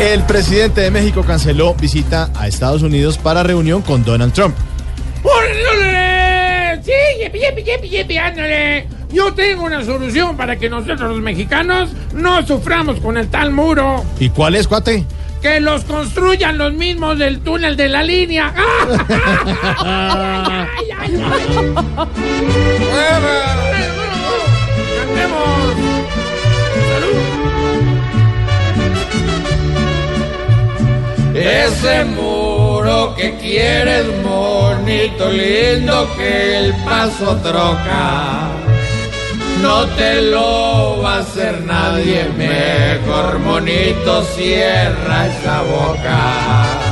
El presidente de México canceló visita a Estados Unidos para reunión con Donald Trump. Yo tengo una solución para que nosotros los mexicanos no suframos con el tal muro. ¿Y cuál es, cuate? Que los construyan los mismos del túnel de la línea. ¡Ay, ay, ay, ay! ¡Cantemos! Ese muro que quieres bonito, lindo que el paso troca. No te lo va a hacer nadie mejor, monito, cierra esa boca.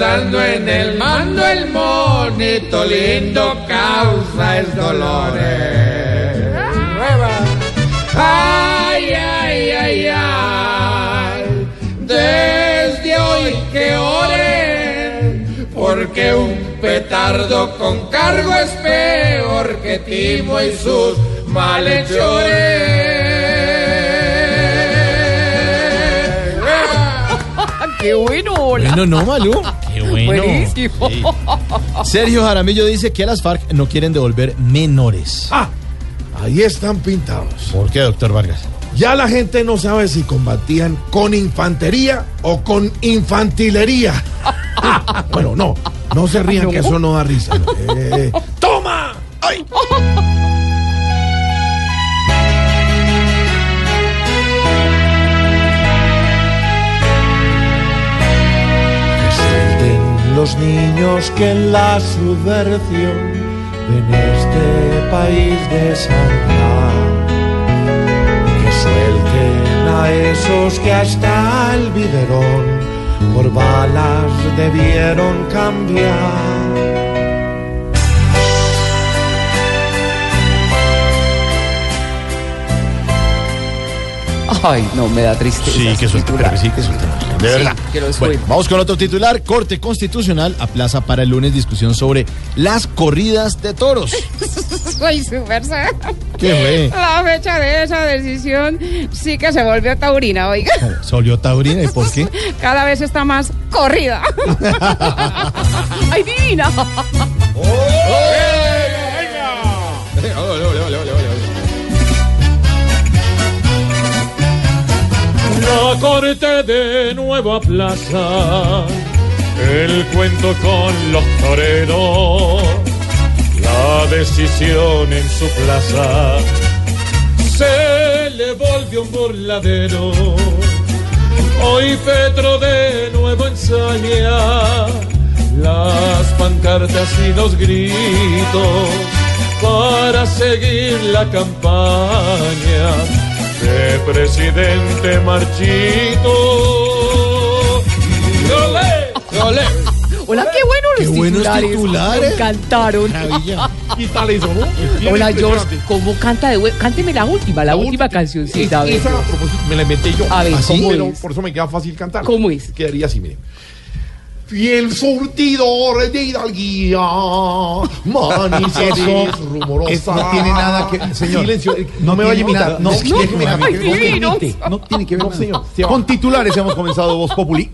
Porque mandando en el mando el monito lindo causa es dolores. Ay, ay, ay, ay, desde hoy que oren, porque un petardo con cargo es peor que Timo y sus malhechores. ¡Qué bueno! Bueno, no, Malú. Qué bueno. Buenísimo. Sí. Sergio Jaramillo dice que a las FARC no quieren devolver menores. Ah, ahí están pintados. ¿Por qué, doctor Vargas? Ya la gente no sabe si combatían con infantería o con infantilería. bueno, no, no se rían que eso no da risa. Eh, ¡Toma! ¡Ay! Los niños que en la subversión ven este país desandar. Que suelten a esos que hasta el biberón por balas debieron cambiar. Ay, no, me da tristeza. Sí, que suelte, titular. sí, que suelte. De verdad. que lo Bueno, vamos con otro titular. Corte Constitucional aplaza para el lunes discusión sobre las corridas de toros. Soy súper ¿Qué fue? La fecha de esa decisión sí que se volvió taurina, oiga. Se volvió taurina. ¿Y por qué? Cada vez está más corrida. ¡Ay, divina! La corte de nueva plaza, el cuento con los toreros, la decisión en su plaza, se le volvió un burladero. Hoy Petro de nuevo ensaya las pancartas y los gritos para seguir la campaña de presidente Marchito. ¡Olé! ¡Olé! Hola, qué bueno los Qué buenos titulares. titulares. Me encantaron. ¿Qué tal eso, no? Hola, George. ¿Cómo canta de hue- Cánteme la última, la, última cancioncita. a ver. Esa a propósito, me la inventé yo. A ver, ¿cómo pero es? por eso me queda fácil cantar. ¿Cómo es? Quedaría así, mire. Fiel surtidor de hidalguía, maniceres rumorosa. Es- no tiene nada que- señor. Silencio, eh, No no me vaya a imitar. No, no, no. No tiene que ver No, señor. Con titulares hemos comenzado Voz Populi